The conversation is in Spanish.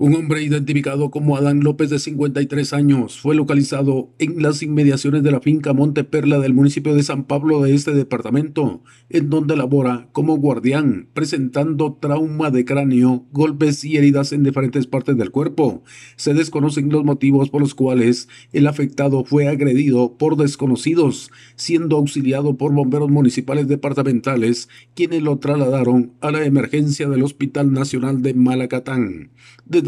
Un hombre identificado como Adán López de 53 años fue localizado en las inmediaciones de la finca Monte Perla del municipio de San Pablo de este departamento, en donde labora como guardián, presentando trauma de cráneo, golpes y heridas en diferentes partes del cuerpo. Se desconocen los motivos por los cuales el afectado fue agredido por desconocidos, siendo auxiliado por bomberos municipales departamentales, quienes lo trasladaron a la emergencia del Hospital Nacional de Malacatán. Desde